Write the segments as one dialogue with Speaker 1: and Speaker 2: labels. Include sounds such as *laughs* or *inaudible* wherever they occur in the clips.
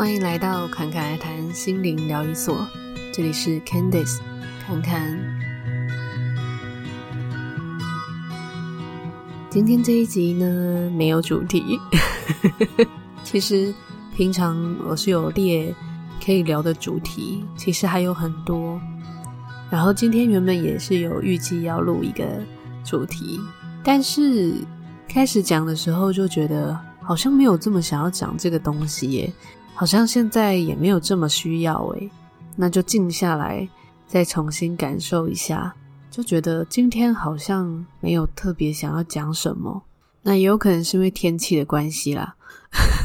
Speaker 1: 欢迎来到坎坎来谈心灵疗愈所，这里是 Candice 坎坎。今天这一集呢，没有主题。*laughs* 其实平常我是有列可以聊的主题，其实还有很多。然后今天原本也是有预计要录一个主题，但是开始讲的时候就觉得好像没有这么想要讲这个东西耶。好像现在也没有这么需要诶，那就静下来再重新感受一下，就觉得今天好像没有特别想要讲什么。那也有可能是因为天气的关系啦，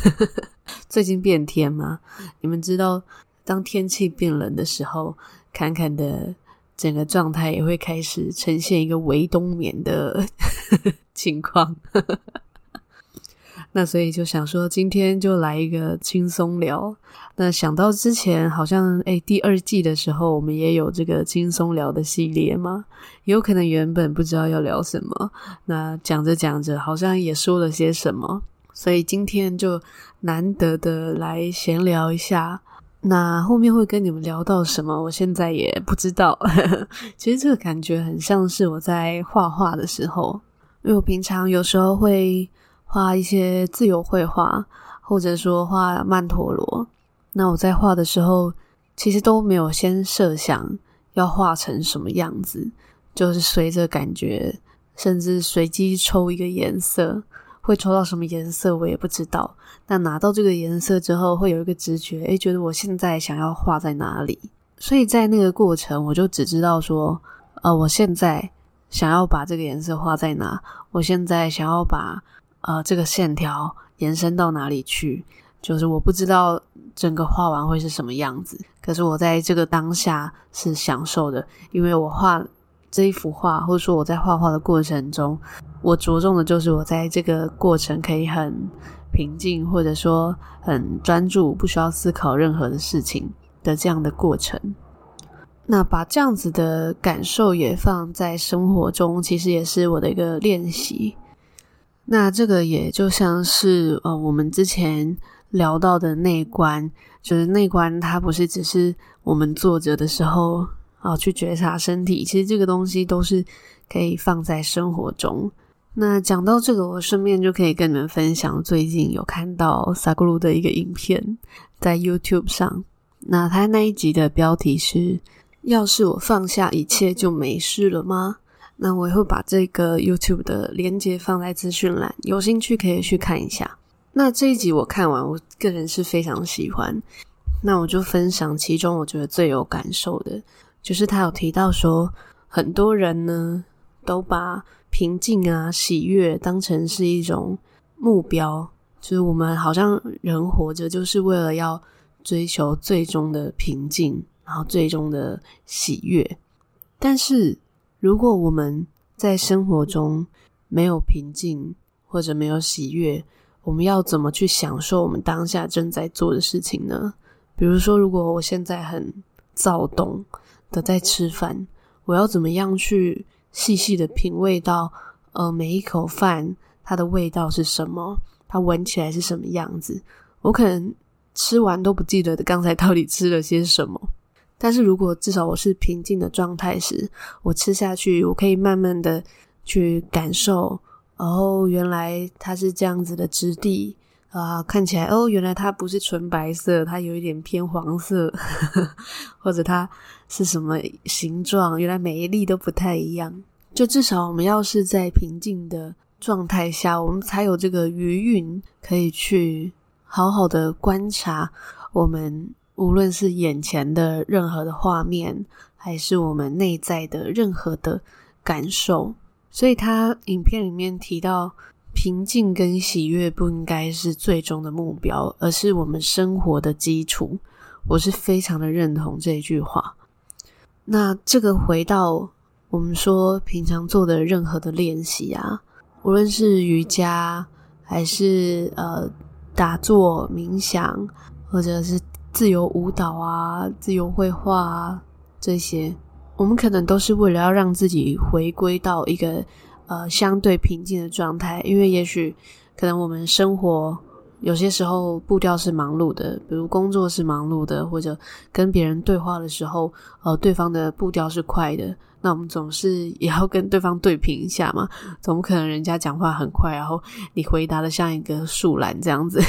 Speaker 1: *laughs* 最近变天嘛，你们知道，当天气变冷的时候，侃侃的整个状态也会开始呈现一个微冬眠的 *laughs* 情况。那所以就想说，今天就来一个轻松聊。那想到之前好像诶，第二季的时候，我们也有这个轻松聊的系列嘛，也有可能原本不知道要聊什么，那讲着讲着好像也说了些什么，所以今天就难得的来闲聊一下。那后面会跟你们聊到什么，我现在也不知道。*laughs* 其实这个感觉很像是我在画画的时候，因为我平常有时候会。画一些自由绘画，或者说画曼陀罗。那我在画的时候，其实都没有先设想要画成什么样子，就是随着感觉，甚至随机抽一个颜色，会抽到什么颜色我也不知道。但拿到这个颜色之后，会有一个直觉，诶，觉得我现在想要画在哪里。所以在那个过程，我就只知道说，呃，我现在想要把这个颜色画在哪，我现在想要把。呃，这个线条延伸到哪里去？就是我不知道整个画完会是什么样子。可是我在这个当下是享受的，因为我画这一幅画，或者说我在画画的过程中，我着重的就是我在这个过程可以很平静，或者说很专注，不需要思考任何的事情的这样的过程。那把这样子的感受也放在生活中，其实也是我的一个练习。那这个也就像是呃，我们之前聊到的内观，就是内观，它不是只是我们坐着的时候啊、去觉察身体，其实这个东西都是可以放在生活中。那讲到这个，我顺便就可以跟你们分享，最近有看到萨古鲁的一个影片在 YouTube 上，那他那一集的标题是：要是我放下一切，就没事了吗？那我也会把这个 YouTube 的连接放在资讯栏，有兴趣可以去看一下。那这一集我看完，我个人是非常喜欢。那我就分享其中我觉得最有感受的，就是他有提到说，很多人呢都把平静啊、喜悦当成是一种目标，就是我们好像人活着就是为了要追求最终的平静，然后最终的喜悦，但是。如果我们在生活中没有平静或者没有喜悦，我们要怎么去享受我们当下正在做的事情呢？比如说，如果我现在很躁动的在吃饭，我要怎么样去细细的品味到，呃，每一口饭它的味道是什么，它闻起来是什么样子？我可能吃完都不记得刚才到底吃了些什么。但是如果至少我是平静的状态时，我吃下去，我可以慢慢的去感受，然后原来它是这样子的质地啊，看起来哦，原来它不是纯白色，它有一点偏黄色，*laughs* 或者它是什么形状，原来每一粒都不太一样。就至少我们要是在平静的状态下，我们才有这个余韵可以去好好的观察我们。无论是眼前的任何的画面，还是我们内在的任何的感受，所以他影片里面提到，平静跟喜悦不应该是最终的目标，而是我们生活的基础。我是非常的认同这一句话。那这个回到我们说平常做的任何的练习啊，无论是瑜伽，还是呃打坐、冥想，或者是。自由舞蹈啊，自由绘画啊，这些我们可能都是为了要让自己回归到一个呃相对平静的状态，因为也许可能我们生活有些时候步调是忙碌的，比如工作是忙碌的，或者跟别人对话的时候，呃，对方的步调是快的，那我们总是也要跟对方对平一下嘛，*laughs* 总不可能人家讲话很快，然后你回答的像一个树懒这样子，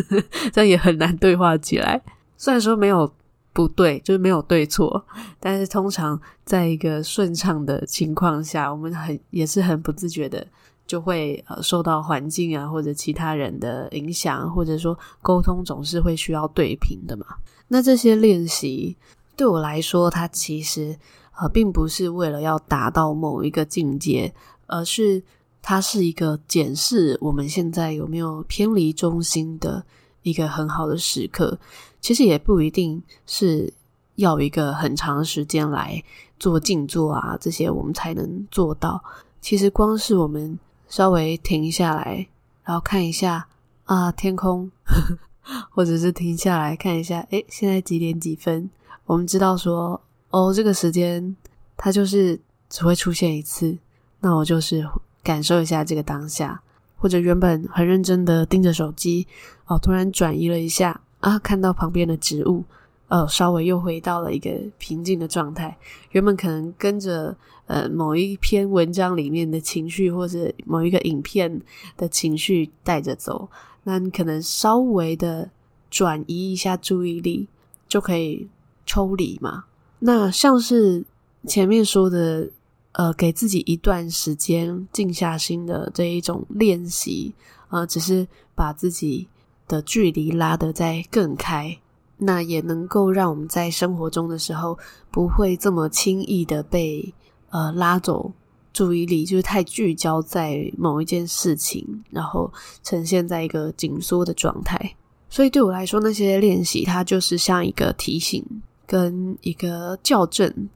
Speaker 1: *laughs* 这样也很难对话起来。虽然说没有不对，就是没有对错，*laughs* 但是通常在一个顺畅的情况下，我们很也是很不自觉的。就会呃受到环境啊或者其他人的影响，或者说沟通总是会需要对平的嘛。那这些练习对我来说，它其实呃并不是为了要达到某一个境界，而是它是一个检视我们现在有没有偏离中心的一个很好的时刻。其实也不一定是要一个很长时间来做静坐啊这些我们才能做到。其实光是我们。稍微停下来，然后看一下啊天空，*laughs* 或者是停下来看一下，诶，现在几点几分？我们知道说，哦，这个时间它就是只会出现一次，那我就是感受一下这个当下，或者原本很认真的盯着手机，哦，突然转移了一下啊，看到旁边的植物。呃，稍微又回到了一个平静的状态。原本可能跟着呃某一篇文章里面的情绪，或者某一个影片的情绪带着走，那你可能稍微的转移一下注意力，就可以抽离嘛。那像是前面说的，呃，给自己一段时间静下心的这一种练习，呃，只是把自己的距离拉得再更开。那也能够让我们在生活中的时候不会这么轻易的被呃拉走注意力，就是太聚焦在某一件事情，然后呈现在一个紧缩的状态。所以对我来说，那些练习它就是像一个提醒跟一个校正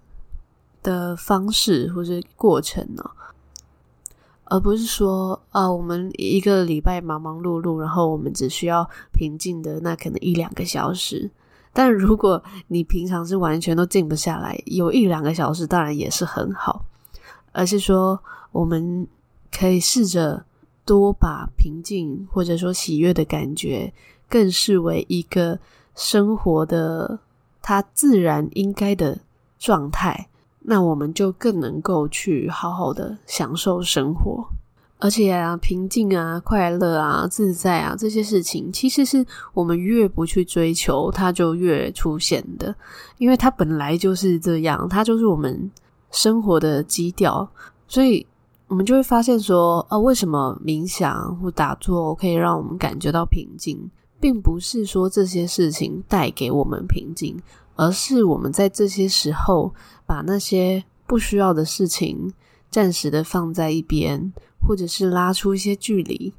Speaker 1: 的方式或者过程呢。而不是说啊，我们一个礼拜忙忙碌碌，然后我们只需要平静的那可能一两个小时。但如果你平常是完全都静不下来，有一两个小时当然也是很好。而是说，我们可以试着多把平静或者说喜悦的感觉，更视为一个生活的它自然应该的状态。那我们就更能够去好好的享受生活，而且啊，平静啊、快乐啊、自在啊这些事情，其实是我们越不去追求，它就越出现的，因为它本来就是这样，它就是我们生活的基调，所以我们就会发现说，啊，为什么冥想或打坐可以让我们感觉到平静，并不是说这些事情带给我们平静。而是我们在这些时候，把那些不需要的事情暂时的放在一边，或者是拉出一些距离。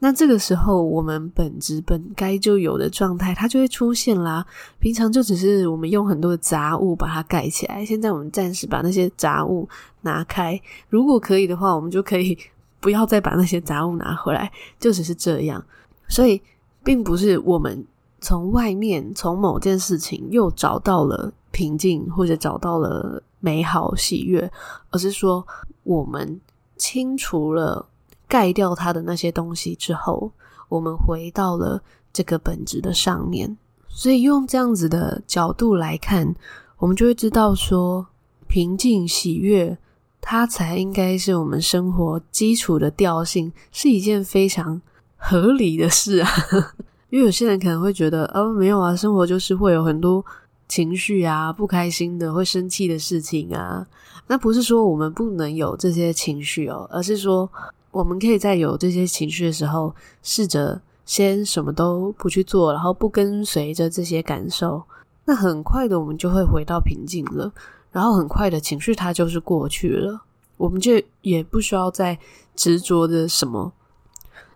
Speaker 1: 那这个时候，我们本质本该就有的状态，它就会出现啦。平常就只是我们用很多的杂物把它盖起来，现在我们暂时把那些杂物拿开。如果可以的话，我们就可以 *laughs* 不要再把那些杂物拿回来，就只是这样。所以，并不是我们。从外面，从某件事情又找到了平静，或者找到了美好喜悦，而是说我们清除了盖掉它的那些东西之后，我们回到了这个本质的上面。所以用这样子的角度来看，我们就会知道说，平静喜悦，它才应该是我们生活基础的调性，是一件非常合理的事啊。因为有些人可能会觉得，哦，没有啊，生活就是会有很多情绪啊，不开心的、会生气的事情啊。那不是说我们不能有这些情绪哦，而是说我们可以在有这些情绪的时候，试着先什么都不去做，然后不跟随着这些感受。那很快的，我们就会回到平静了。然后很快的情绪它就是过去了，我们就也不需要再执着的什么。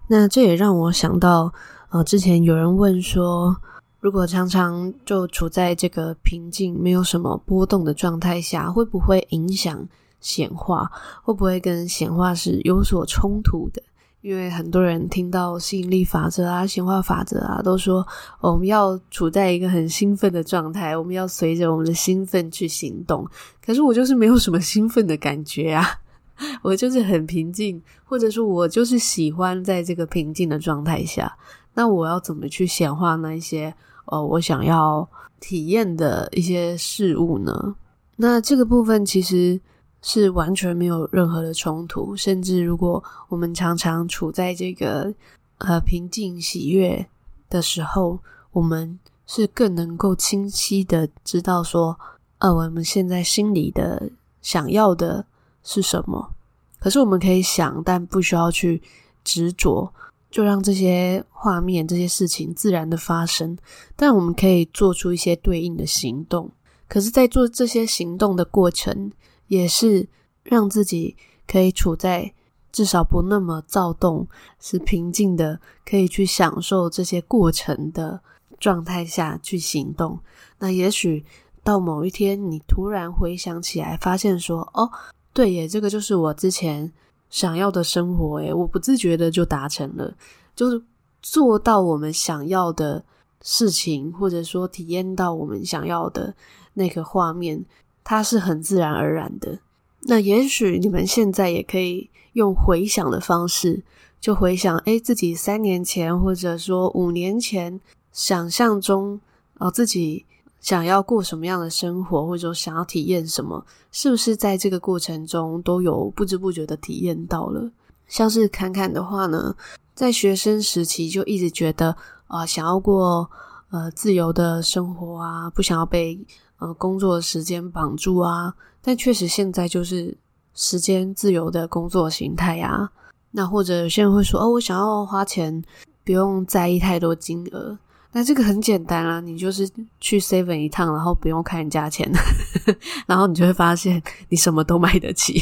Speaker 1: 那这也让我想到。呃，之前有人问说，如果常常就处在这个平静、没有什么波动的状态下，会不会影响显化？会不会跟显化是有所冲突的？因为很多人听到吸引力法则啊、显化法则啊，都说我们要处在一个很兴奋的状态，我们要随着我们的兴奋去行动。可是我就是没有什么兴奋的感觉啊。*laughs* 我就是很平静，或者说我就是喜欢在这个平静的状态下。那我要怎么去显化那一些呃我想要体验的一些事物呢？那这个部分其实是完全没有任何的冲突，甚至如果我们常常处在这个呃平静喜悦的时候，我们是更能够清晰的知道说，呃，我们现在心里的想要的是什么。可是我们可以想，但不需要去执着，就让这些画面、这些事情自然的发生。但我们可以做出一些对应的行动。可是，在做这些行动的过程，也是让自己可以处在至少不那么躁动、是平静的，可以去享受这些过程的状态下去行动。那也许到某一天，你突然回想起来，发现说：“哦，对耶，这个就是我之前想要的生活。”诶，我不自觉的就达成了，就是做到我们想要的事情，或者说体验到我们想要的。那个画面，它是很自然而然的。那也许你们现在也可以用回想的方式，就回想，诶，自己三年前或者说五年前想象中，哦，自己想要过什么样的生活，或者说想要体验什么，是不是在这个过程中都有不知不觉的体验到了？像是侃侃的话呢，在学生时期就一直觉得啊，想要过呃自由的生活啊，不想要被。呃，工作的时间绑住啊，但确实现在就是时间自由的工作形态啊。那或者有些人会说，哦，我想要花钱，不用在意太多金额。那这个很简单啊，你就是去 Seven 一趟，然后不用看价钱，*laughs* 然后你就会发现你什么都买得起。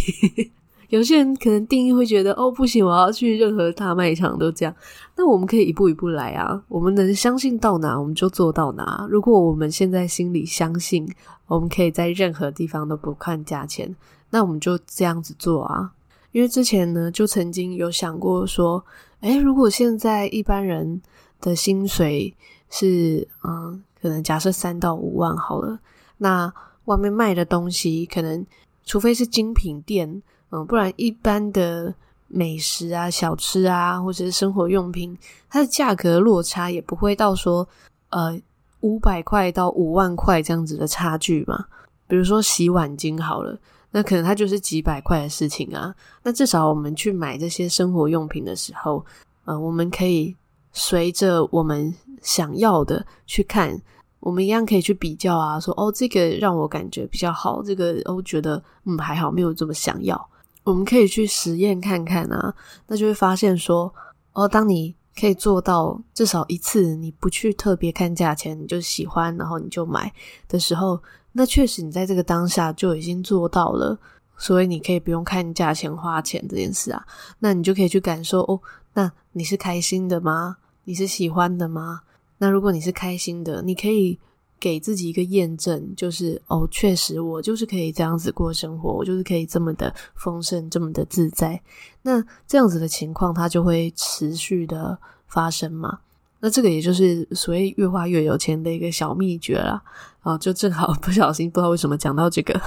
Speaker 1: *laughs* 有些人可能定义会觉得哦，不行，我要去任何大卖场都这样。那我们可以一步一步来啊，我们能相信到哪，我们就做到哪。如果我们现在心里相信，我们可以在任何地方都不看价钱，那我们就这样子做啊。因为之前呢，就曾经有想过说，诶，如果现在一般人的薪水是嗯，可能假设三到五万好了，那外面卖的东西可能，除非是精品店。嗯，不然一般的美食啊、小吃啊，或者是生活用品，它的价格落差也不会到说，呃，五百块到五万块这样子的差距嘛。比如说洗碗精好了，那可能它就是几百块的事情啊。那至少我们去买这些生活用品的时候，呃，我们可以随着我们想要的去看，我们一样可以去比较啊，说哦，这个让我感觉比较好，这个哦觉得嗯还好，没有这么想要。我们可以去实验看看啊，那就会发现说，哦，当你可以做到至少一次，你不去特别看价钱，你就喜欢，然后你就买的时候，那确实你在这个当下就已经做到了，所以你可以不用看价钱花钱这件事啊，那你就可以去感受哦，那你是开心的吗？你是喜欢的吗？那如果你是开心的，你可以。给自己一个验证，就是哦，确实我就是可以这样子过生活，我就是可以这么的丰盛，这么的自在。那这样子的情况，它就会持续的发生嘛。那这个也就是所谓越花越有钱的一个小秘诀啦。啊，就正好不小心不知道为什么讲到这个，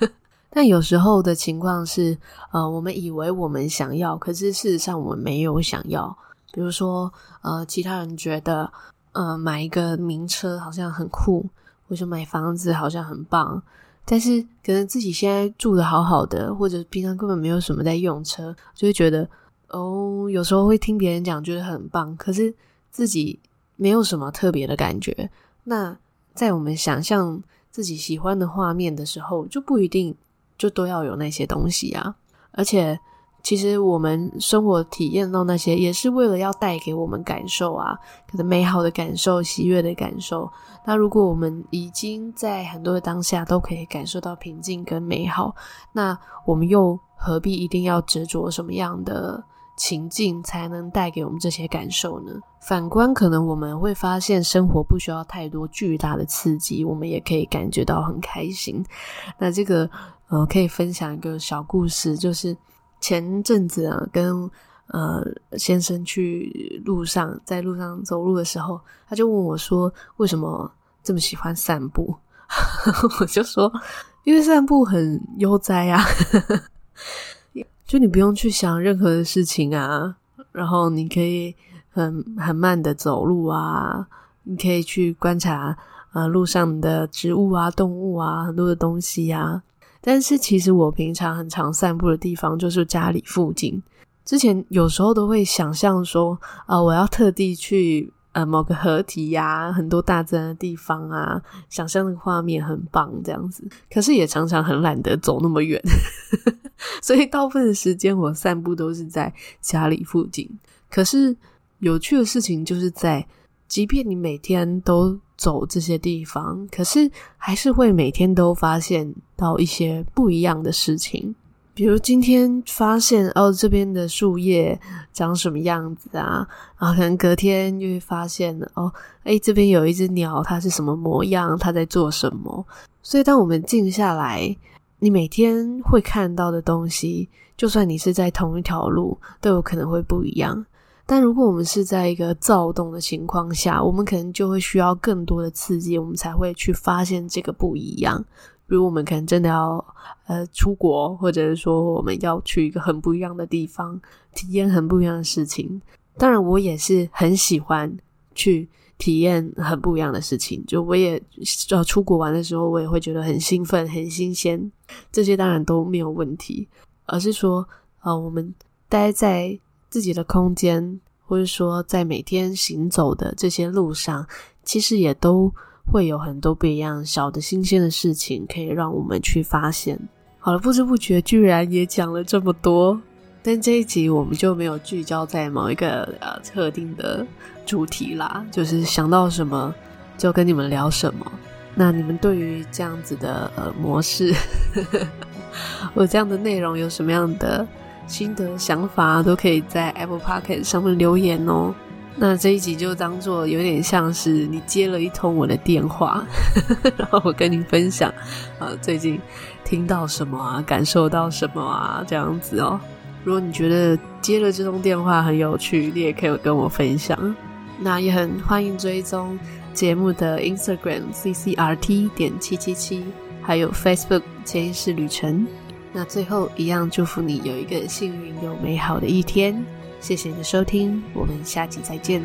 Speaker 1: *laughs* 但有时候的情况是，呃，我们以为我们想要，可是事实上我们没有想要。比如说，呃，其他人觉得。呃，买一个名车好像很酷，或者买房子好像很棒，但是可能自己现在住的好好的，或者平常根本没有什么在用车，就会觉得哦，有时候会听别人讲觉得很棒，可是自己没有什么特别的感觉。那在我们想象自己喜欢的画面的时候，就不一定就都要有那些东西啊，而且。其实我们生活体验到那些，也是为了要带给我们感受啊，可能美好的感受、喜悦的感受。那如果我们已经在很多的当下都可以感受到平静跟美好，那我们又何必一定要执着什么样的情境才能带给我们这些感受呢？反观，可能我们会发现，生活不需要太多巨大的刺激，我们也可以感觉到很开心。那这个，呃，可以分享一个小故事，就是。前阵子啊，跟呃先生去路上，在路上走路的时候，他就问我说：“为什么这么喜欢散步？” *laughs* 我就说：“因为散步很悠哉啊。*laughs* ”就你不用去想任何的事情啊，然后你可以很很慢的走路啊，你可以去观察啊路上的植物啊、动物啊，很多的东西啊。但是其实我平常很常散步的地方就是家里附近。之前有时候都会想象说，啊，我要特地去。呃，某个河堤呀，很多大自然的地方啊，想象那个画面很棒，这样子。可是也常常很懒得走那么远，*laughs* 所以大部分的时间我散步都是在家里附近。可是有趣的事情就是在，即便你每天都走这些地方，可是还是会每天都发现到一些不一样的事情。比如今天发现哦，这边的树叶长什么样子啊？然后可能隔天就会发现哦，诶，这边有一只鸟，它是什么模样？它在做什么？所以当我们静下来，你每天会看到的东西，就算你是在同一条路，都有可能会不一样。但如果我们是在一个躁动的情况下，我们可能就会需要更多的刺激，我们才会去发现这个不一样。比如我们可能真的要呃出国，或者是说我们要去一个很不一样的地方，体验很不一样的事情。当然，我也是很喜欢去体验很不一样的事情。就我也要出国玩的时候，我也会觉得很兴奋、很新鲜。这些当然都没有问题，而是说，呃，我们待在自己的空间，或者说在每天行走的这些路上，其实也都。会有很多不一样、小的新鲜的事情可以让我们去发现。好了，不知不觉居然也讲了这么多，但这一集我们就没有聚焦在某一个呃特定的主题啦，就是想到什么就跟你们聊什么。那你们对于这样子的呃模式，*laughs* 我这样的内容有什么样的心得想法，都可以在 Apple Podcast 上面留言哦。那这一集就当做有点像是你接了一通我的电话，*laughs* 然后我跟你分享，呃，最近听到什么啊，感受到什么啊，这样子哦。如果你觉得接了这通电话很有趣，你也可以跟我分享。那也很欢迎追踪节目的 Instagram CCRT 点七七七，还有 Facebook 潜意识旅程。那最后一样祝福你有一个幸运又美好的一天。谢谢你的收听，我们下集再见。